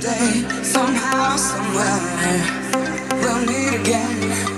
Instant DJ,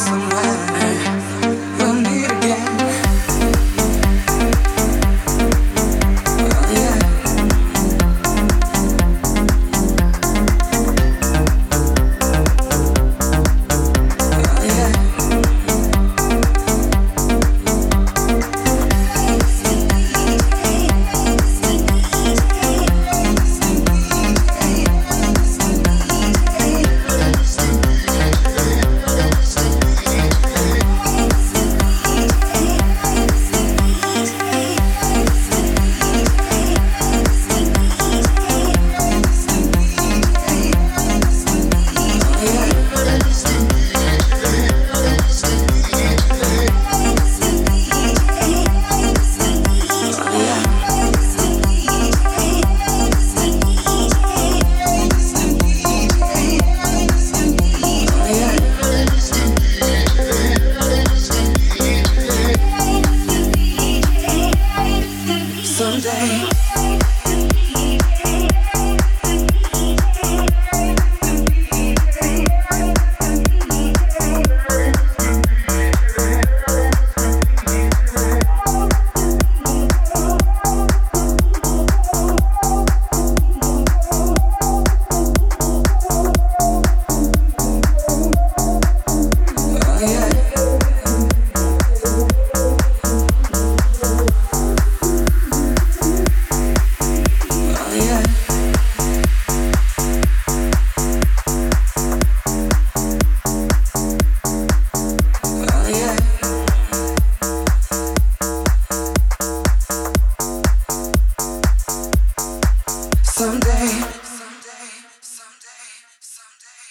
somewhere